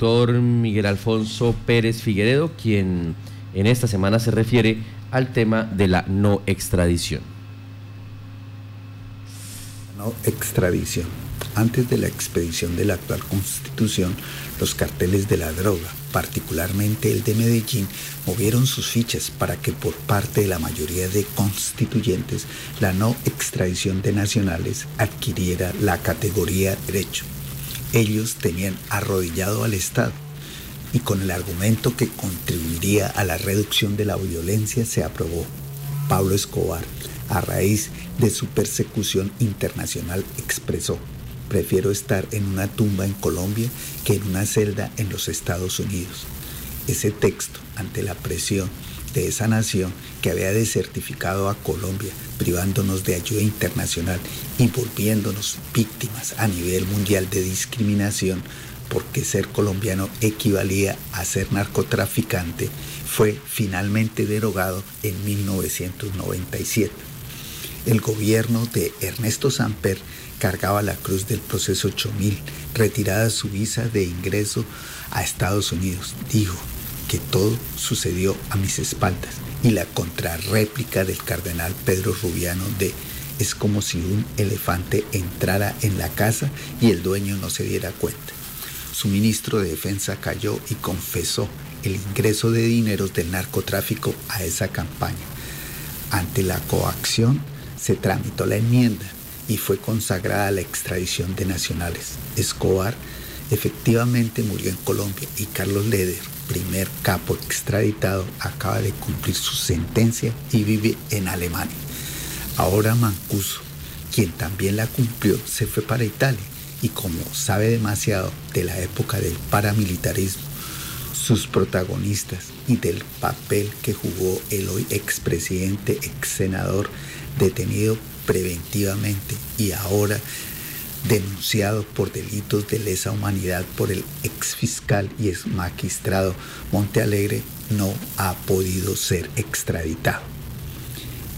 doctor Miguel Alfonso Pérez Figueredo, quien en esta semana se refiere al tema de la no extradición. No extradición. Antes de la expedición de la actual constitución, los carteles de la droga, particularmente el de Medellín, movieron sus fichas para que por parte de la mayoría de constituyentes la no extradición de nacionales adquiriera la categoría derecho. Ellos tenían arrodillado al Estado y con el argumento que contribuiría a la reducción de la violencia se aprobó. Pablo Escobar, a raíz de su persecución internacional, expresó, prefiero estar en una tumba en Colombia que en una celda en los Estados Unidos. Ese texto, ante la presión de esa nación que había desertificado a Colombia, privándonos de ayuda internacional y volviéndonos víctimas a nivel mundial de discriminación, porque ser colombiano equivalía a ser narcotraficante, fue finalmente derogado en 1997. El gobierno de Ernesto Samper cargaba la cruz del proceso 8000, retirada su visa de ingreso a Estados Unidos. Dijo que todo sucedió a mis espaldas y la contrarréplica del cardenal Pedro Rubiano de es como si un elefante entrara en la casa y el dueño no se diera cuenta. Su ministro de Defensa cayó y confesó el ingreso de dineros del narcotráfico a esa campaña. Ante la coacción se tramitó la enmienda y fue consagrada la extradición de nacionales. Escobar efectivamente murió en Colombia y Carlos Leder, primer capo extraditado, acaba de cumplir su sentencia y vive en Alemania. Ahora Mancuso, quien también la cumplió, se fue para Italia y como sabe demasiado de la época del paramilitarismo, sus protagonistas y del papel que jugó el hoy expresidente, ex senador detenido preventivamente y ahora denunciado por delitos de lesa humanidad por el ex fiscal y ex magistrado Montealegre, no ha podido ser extraditado.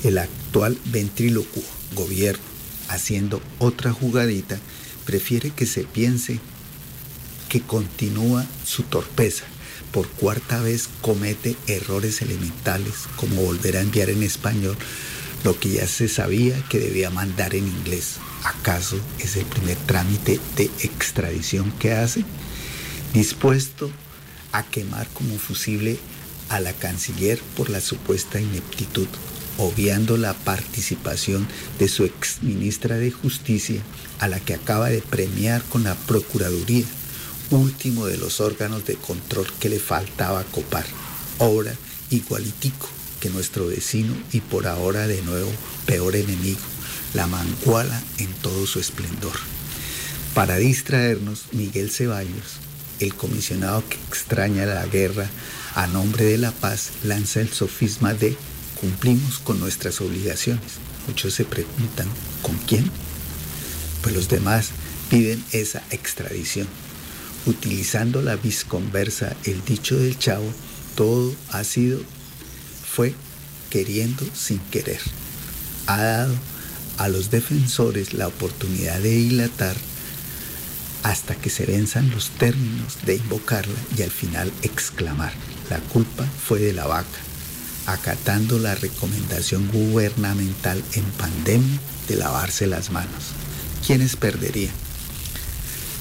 El actual ventrílocuo gobierno, haciendo otra jugadita, prefiere que se piense que continúa su torpeza. Por cuarta vez comete errores elementales como volver a enviar en español lo que ya se sabía que debía mandar en inglés. ¿Acaso es el primer trámite de extradición que hace? Dispuesto a quemar como fusible a la canciller por la supuesta ineptitud, obviando la participación de su ex ministra de Justicia, a la que acaba de premiar con la Procuraduría, último de los órganos de control que le faltaba copar. Obra igualitico que nuestro vecino y por ahora de nuevo peor enemigo, la manguala en todo su esplendor. Para distraernos, Miguel Ceballos, el comisionado que extraña la guerra a nombre de la paz, lanza el sofisma de cumplimos con nuestras obligaciones. Muchos se preguntan, ¿con quién? Pues los demás piden esa extradición. Utilizando la visconversa, el dicho del chavo, todo ha sido fue queriendo sin querer. Ha dado a los defensores la oportunidad de dilatar hasta que se venzan los términos de invocarla y al final exclamar, la culpa fue de la vaca, acatando la recomendación gubernamental en pandemia de lavarse las manos. ¿Quiénes perderían?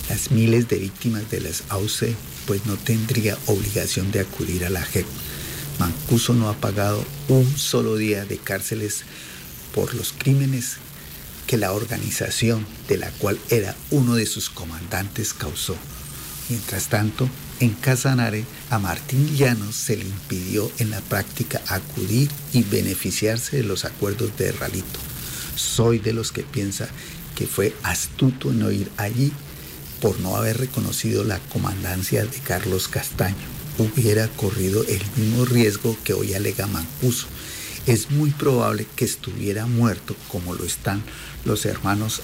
Las miles de víctimas de las AUC, pues no tendría obligación de acudir a la JEP Mancuso no ha pagado un solo día de cárceles por los crímenes que la organización de la cual era uno de sus comandantes causó. Mientras tanto, en Casanare a Martín Llanos se le impidió en la práctica acudir y beneficiarse de los acuerdos de Ralito. Soy de los que piensa que fue astuto no ir allí por no haber reconocido la comandancia de Carlos Castaño hubiera corrido el mismo riesgo que hoy alega Mancuso. Es muy probable que estuviera muerto como lo están los hermanos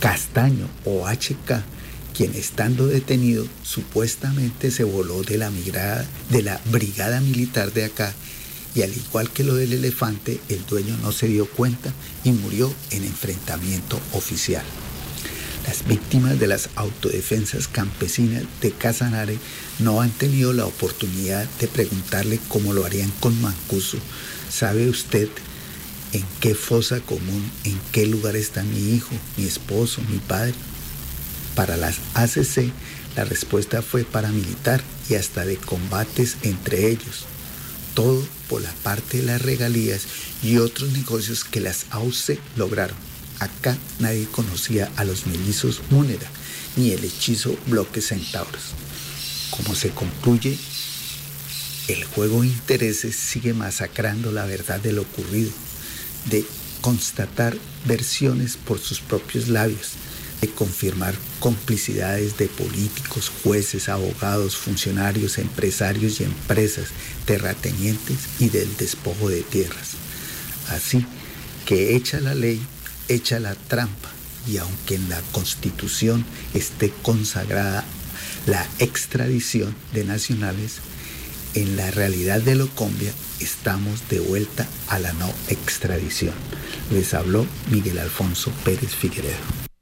Castaño o HK, quien estando detenido supuestamente se voló de la, de la brigada militar de acá y al igual que lo del elefante, el dueño no se dio cuenta y murió en enfrentamiento oficial. Las víctimas de las autodefensas campesinas de Casanare no han tenido la oportunidad de preguntarle cómo lo harían con Mancuso. ¿Sabe usted en qué fosa común, en qué lugar está mi hijo, mi esposo, mi padre? Para las ACC, la respuesta fue paramilitar y hasta de combates entre ellos. Todo por la parte de las regalías y otros negocios que las AUC lograron. Acá nadie conocía a los melizos Múnera ni el hechizo Bloque Centauros. Como se concluye, el juego de intereses sigue masacrando la verdad de lo ocurrido, de constatar versiones por sus propios labios, de confirmar complicidades de políticos, jueces, abogados, funcionarios, empresarios y empresas, terratenientes y del despojo de tierras. Así que echa la ley echa la trampa y aunque en la Constitución esté consagrada la extradición de nacionales, en la realidad de Locombia estamos de vuelta a la no extradición. Les habló Miguel Alfonso Pérez Figueredo.